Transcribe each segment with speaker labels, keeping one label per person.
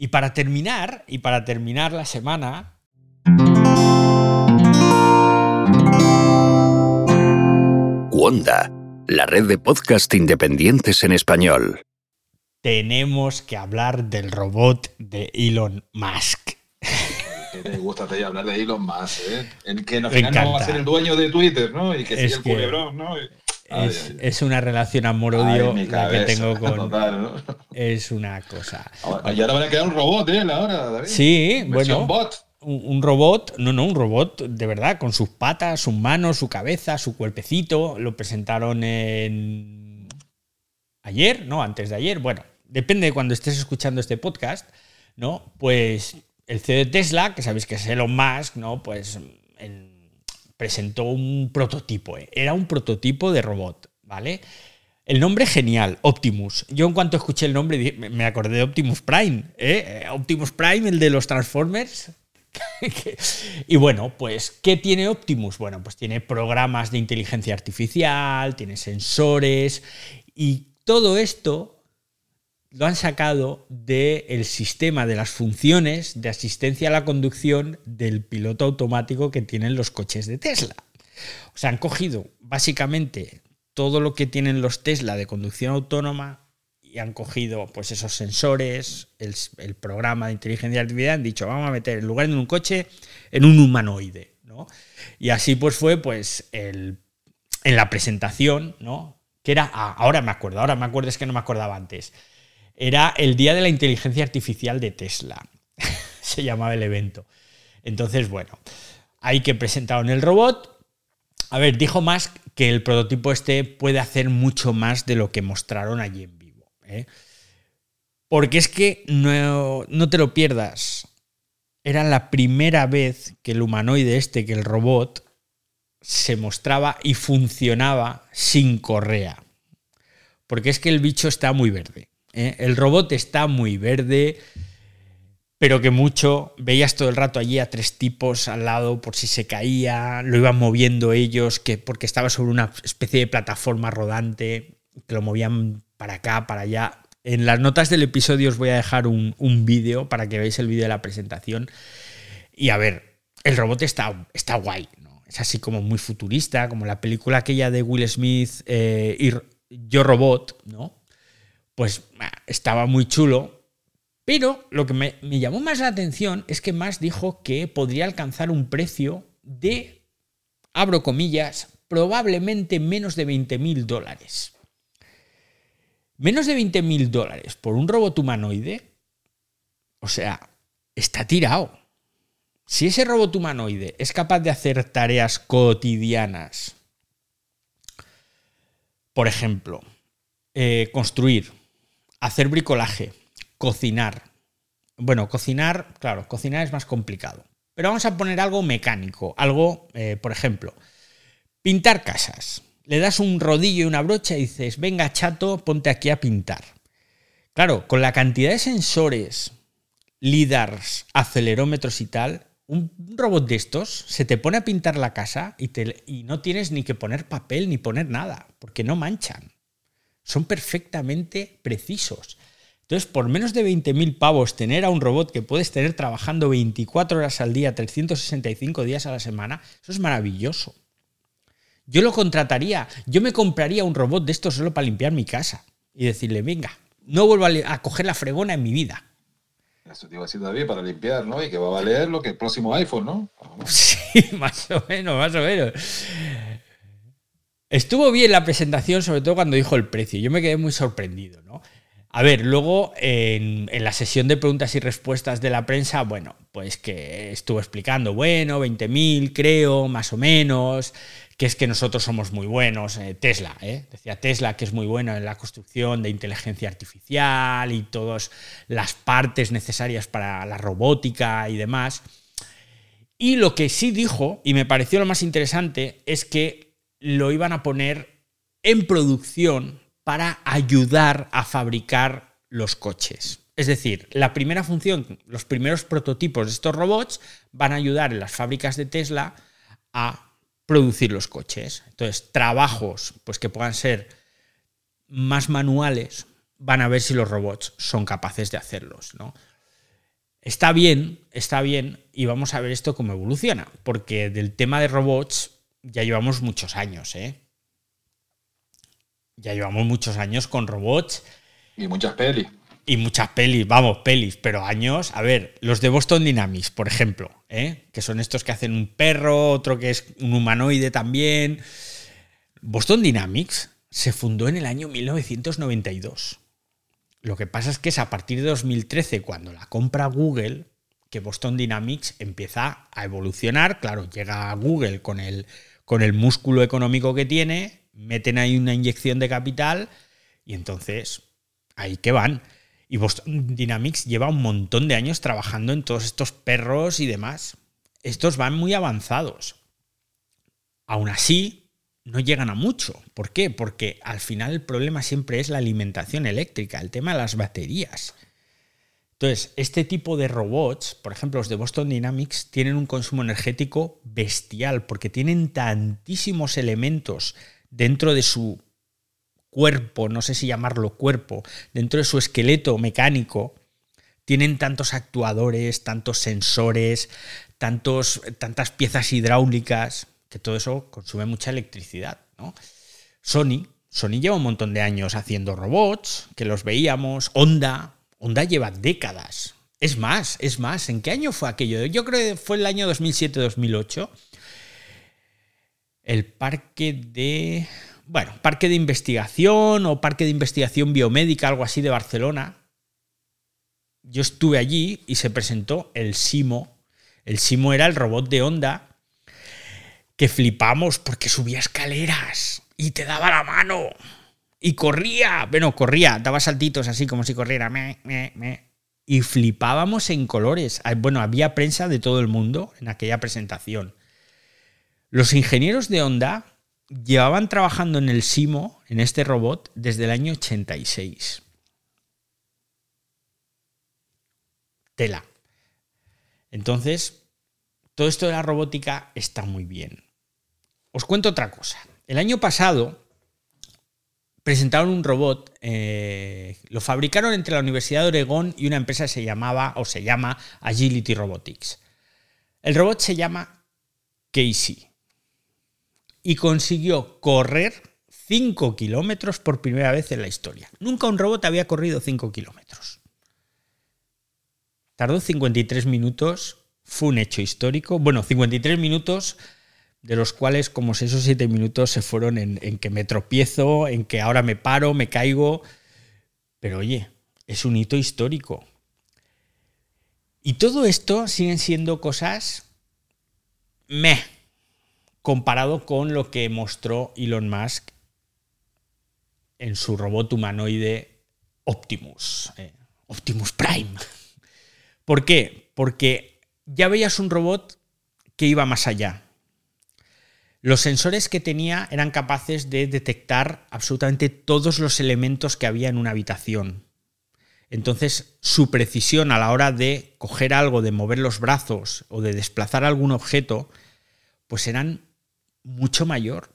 Speaker 1: Y para terminar, y para terminar la semana,
Speaker 2: Wanda, la red de podcast independientes en español.
Speaker 1: tenemos que hablar del robot de Elon Musk.
Speaker 3: Que te gusta te hablar de Elon Musk, ¿eh? En que al final no va a ser el dueño de Twitter, ¿no? Y que
Speaker 1: Es
Speaker 3: sigue el
Speaker 1: que
Speaker 3: culebrón, ¿no? Ay,
Speaker 1: Es,
Speaker 3: ay, ay.
Speaker 1: es una relación amor-odio la que tengo con...
Speaker 3: total, ¿no?
Speaker 1: Es una cosa.
Speaker 3: Ahora- Y ahora van a crear un robot, ¿eh? Ahora, David.
Speaker 1: Sí,
Speaker 3: Versión
Speaker 1: bueno.
Speaker 3: bot.
Speaker 1: Un, un robot, no, no, un robot de verdad, con sus patas, sus manos, su cabeza, su cuerpecito. Lo presentaron en. ayer, ¿no? Antes de ayer. Bueno, depende de cuando estés escuchando este podcast, ¿no? Pues el CEO de Tesla, que sabéis que es Elon Musk, ¿no? Pues el- presentó un prototipo. ¿eh? Era un prototipo de robot, ¿vale? El nombre genial, Optimus. Yo en cuanto escuché el nombre me acordé de Optimus Prime, ¿eh? Eh, Optimus Prime, el de los Transformers. y bueno, pues, ¿qué tiene Optimus? Bueno, pues tiene programas de inteligencia artificial, tiene sensores y todo esto lo han sacado del sistema de las funciones de asistencia a la conducción del piloto automático que tienen los coches de Tesla. O sea, han cogido básicamente todo lo que tienen los Tesla de conducción autónoma y han cogido pues esos sensores, el, el programa de inteligencia artificial, han dicho, vamos a meter en lugar de un coche, en un humanoide, ¿no? Y así pues fue pues el, en la presentación, ¿no? Que era, ah, ahora me acuerdo, ahora me acuerdo, es que no me acordaba antes. Era el Día de la Inteligencia Artificial de Tesla. Se llamaba el evento. Entonces, bueno, ahí que presentaron el robot. A ver, dijo Musk que el prototipo este puede hacer mucho más de lo que mostraron allí en vivo. ¿eh? Porque es que no, no te lo pierdas. Era la primera vez que el humanoide este, que el robot, se mostraba y funcionaba sin correa. Porque es que el bicho está muy verde. ¿Eh? El robot está muy verde, pero que mucho. Veías todo el rato allí a tres tipos al lado por si se caía, lo iban moviendo ellos, que, porque estaba sobre una especie de plataforma rodante, que lo movían para acá, para allá. En las notas del episodio os voy a dejar un, vídeo para que veáis el vídeo de la presentación. Y a ver, el robot está, está guay, ¿no? Es así como muy futurista, como la película aquella de Will Smith eh, y Yo Robot, ¿no? Pues ah, estaba muy chulo. Pero lo que me, llamó más la atención es que más dijo que podría alcanzar un precio de, abro comillas, probablemente menos de 20 mil dólares. Menos de 20 mil dólares por un robot humanoide. O sea, está tirado. Si ese robot humanoide es capaz de hacer tareas cotidianas, por ejemplo, eh, construir, hacer bricolaje, cocinar. Bueno, cocinar, claro, cocinar es más complicado. Pero vamos a poner algo mecánico, algo, eh, por ejemplo, pintar casas. Le das un rodillo y una brocha y dices, venga chato, ponte aquí a pintar. Claro, con la cantidad de sensores, lidars, acelerómetros y tal, un robot de estos se te pone a pintar la casa y, te, y no tienes ni que poner papel ni poner nada, porque no manchan. Son perfectamente precisos. Entonces, por menos de 20.000 pavos, tener a un robot que puedes tener trabajando 24 horas al día, 365 días a la semana, eso es maravilloso. Yo lo contrataría, yo me compraría un robot de estos solo para limpiar mi casa y decirle, venga, no vuelvo a, a coger la fregona en mi vida.
Speaker 3: Eso te iba a decir David para limpiar, ¿no? Y que va a valer lo que el próximo iPhone, ¿no?
Speaker 1: Sí, más o menos, más o menos. Estuvo bien la presentación, sobre todo cuando dijo el precio. Yo me quedé muy sorprendido, ¿no? A ver, luego en, la sesión de preguntas y respuestas de la prensa, bueno, pues que estuvo explicando, bueno, 20.000 creo, más o menos, que es que nosotros somos muy buenos, eh, Tesla, ¿eh? decía Tesla que es muy bueno en la construcción de inteligencia artificial y todas las partes necesarias para la robótica y demás. Y lo que sí dijo, y me pareció lo más interesante, es que lo iban a poner en producción para ayudar a fabricar los coches. Es decir, la primera función, los primeros prototipos de estos robots van a ayudar en las fábricas de Tesla a producir los coches. Entonces, trabajos pues, que puedan ser más manuales van a ver si los robots son capaces de hacerlos. ¿no? Está bien, está bien, y vamos a ver esto cómo evoluciona, porque del tema de robots ya llevamos muchos años, ¿eh? Ya llevamos muchos años con robots.
Speaker 3: Y muchas pelis.
Speaker 1: Y muchas pelis, vamos, pelis, pero años. A ver, los de Boston Dynamics, por ejemplo, ¿eh? que son estos que hacen un perro, otro que es un humanoide también. Boston Dynamics se fundó en el año 1992. Lo que pasa es que es a partir de 2013, cuando la compra Google, que Boston Dynamics empieza a evolucionar. Claro, llega Google con el, con el músculo económico que tiene, meten ahí una inyección de capital y entonces ahí que van. Y Boston Dynamics lleva un montón de años trabajando en todos estos perros y demás. Estos van muy avanzados. Aún así, no llegan a mucho. ¿Por qué? Porque al final el problema siempre es la alimentación eléctrica, el tema de las baterías. Entonces, este tipo de robots, por ejemplo, los de Boston Dynamics, tienen un consumo energético bestial porque tienen tantísimos elementos dentro de su cuerpo, no sé si llamarlo cuerpo, dentro de su esqueleto mecánico, tienen tantos actuadores, tantos sensores, tantos, tantas piezas hidráulicas, que todo eso consume mucha electricidad. ¿no? Sony, Sony lleva un montón de años haciendo robots, que los veíamos, Honda, Honda lleva décadas. Es más, es más, ¿en qué año fue aquello? Yo creo que fue el año 2007-2008. El parque de... Bueno, parque de investigación o parque de investigación biomédica, algo así de Barcelona. Yo estuve allí y se presentó el Simo. El Simo era el robot de Honda que flipamos porque subía escaleras y te daba la mano y corría, bueno, corría, daba saltitos así como si corriera, me, me, me, y flipábamos en colores. Ah, bueno, había prensa de todo el mundo en aquella presentación. Los ingenieros de Honda llevaban trabajando en el Simo, en este robot, desde el año 86. Tela. Entonces, todo esto de la robótica está muy bien. Os cuento otra cosa. El año pasado presentaron un robot, eh, lo fabricaron entre la Universidad de Oregón y una empresa que se llamaba o se llama Agility Robotics. El robot se llama Casey y consiguió correr 5 kilómetros por primera vez en la historia. Nunca un robot había corrido 5 kilómetros. Tardó 53 minutos, fue un hecho histórico. Bueno, 53 minutos de los cuales como 6 o 7 minutos se fueron en, que me tropiezo, en que ahora me paro, me caigo. Pero oye, es un hito histórico. Y todo esto siguen siendo cosas meh, comparado con lo que mostró Elon Musk en su robot humanoide Optimus, eh, Optimus Prime. ¿Por qué? Porque ya veías un robot que iba más allá, los sensores que tenía eran capaces de detectar absolutamente todos los elementos que había en una habitación. Entonces, su precisión a la hora de coger algo, de mover los brazos o de desplazar algún objeto, pues eran mucho mayor.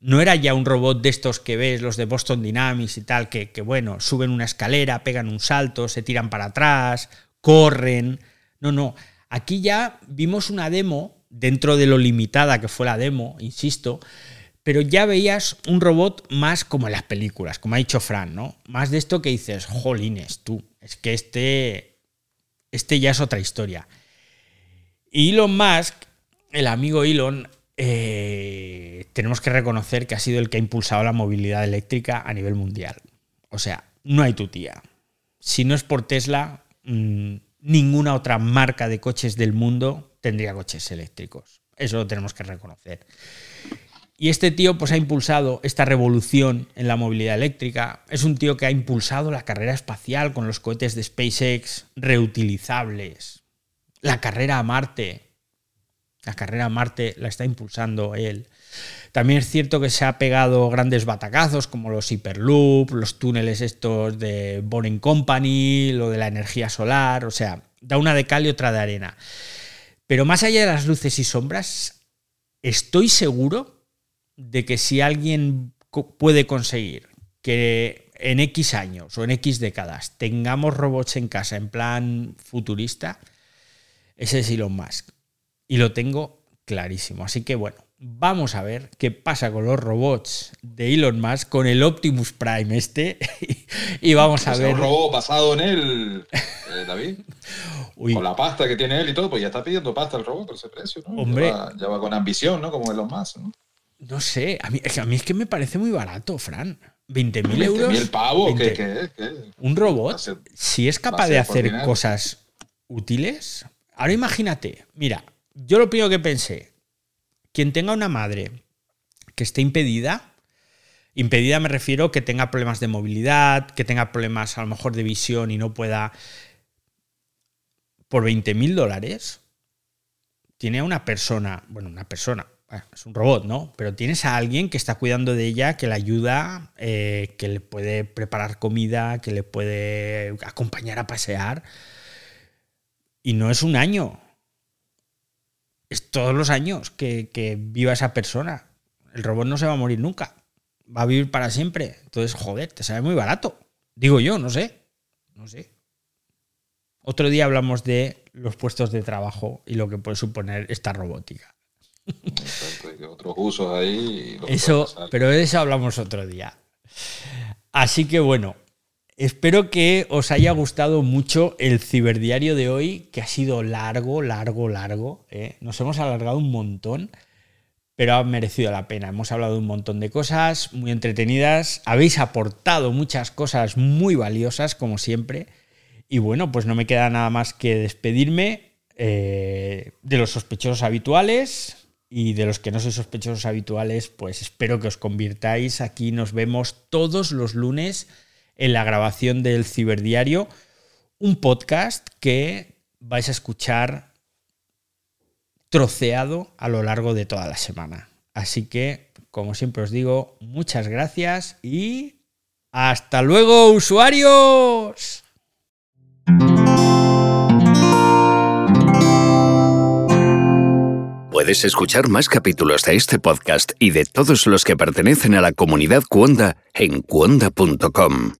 Speaker 1: No era ya un robot de estos que ves, los de Boston Dynamics y tal, que, que bueno, suben una escalera, pegan un salto, se tiran para atrás, corren. No, no. Aquí ya vimos una demo dentro de lo limitada que fue la demo, insisto, pero ya veías un robot más como en las películas, como ha dicho Fran, ¿no? Más de esto que dices, jolines, tú, es que este, este ya es otra historia. Y Elon Musk, el amigo Elon, eh, tenemos que reconocer que ha sido el que ha impulsado la movilidad eléctrica a nivel mundial. O sea, no hay tu tía. Si no es por Tesla, mm, ninguna otra marca de coches del mundo tendría coches eléctricos. Eso lo tenemos que reconocer. Y este tío pues ha impulsado esta revolución en la movilidad eléctrica. Es un tío que ha impulsado la carrera espacial con los cohetes de SpaceX reutilizables. La carrera a Marte. La carrera a Marte la está impulsando él. También es cierto que se ha pegado grandes batacazos como los Hyperloop, los túneles estos de Boring Company, lo de la energía solar, o sea, da una de cal y otra de arena. Pero más allá de las luces y sombras, estoy seguro de que si alguien puede conseguir que en X años o en X décadas tengamos robots en casa en plan futurista, ese es Elon Musk. Y lo tengo clarísimo. Así que bueno, vamos a ver qué pasa con los robots de Elon Musk, con el Optimus Prime este. y vamos a ver.
Speaker 3: Un robot basado en él, eh, David. Con la pasta que tiene él y todo, pues ya está pidiendo pasta el robot por ese precio, ¿no?
Speaker 1: Hombre.
Speaker 3: Ya va, con ambición, ¿no? Como Elon Musk, ¿no?
Speaker 1: No sé, a mí, a mí es que me parece muy barato, Fran. 20.000 euros.
Speaker 3: ¿20.000 pavos? ¿Qué, qué, qué?
Speaker 1: Un robot, si es capaz de hacer cosas útiles. Ahora imagínate, mira, yo lo primero que pensé, quien tenga una madre que esté impedida, impedida me refiero que tenga problemas de movilidad, que tenga problemas a lo mejor de visión y no pueda, por 20 mil dólares, tiene a una persona, bueno, una persona, es un robot, ¿no? Pero tienes a alguien que está cuidando de ella, que le ayuda, eh, que le puede preparar comida, que le puede acompañar a pasear. Y no es un año. Es todos los años que, que viva esa persona. El robot no se va a morir nunca. Va a vivir para siempre. Entonces, joder, te sale muy barato. Digo yo, no sé. No sé. Otro día hablamos de los puestos de trabajo y lo que puede suponer esta robótica
Speaker 3: otros usos ahí.
Speaker 1: Eso, pero de eso hablamos otro día. Así que bueno, espero que os haya gustado mucho el ciberdiario de hoy, que ha sido largo, largo, largo. ¿eh? Nos hemos alargado un montón, pero ha merecido la pena. Hemos hablado un montón de cosas muy entretenidas. Habéis aportado muchas cosas muy valiosas, como siempre. Y bueno, pues no me queda nada más que despedirme eh, de los sospechosos habituales, y de los que no sois sospechosos habituales, pues espero que os convirtáis. Aquí nos vemos todos los lunes en la grabación del Ciberdiario, un podcast que vais a escuchar troceado a lo largo de toda la semana. Así que, como siempre os digo, muchas gracias y hasta luego, usuarios.
Speaker 2: Puedes escuchar más capítulos de este podcast y de todos los que pertenecen a la comunidad Cuonda en cuonda.com.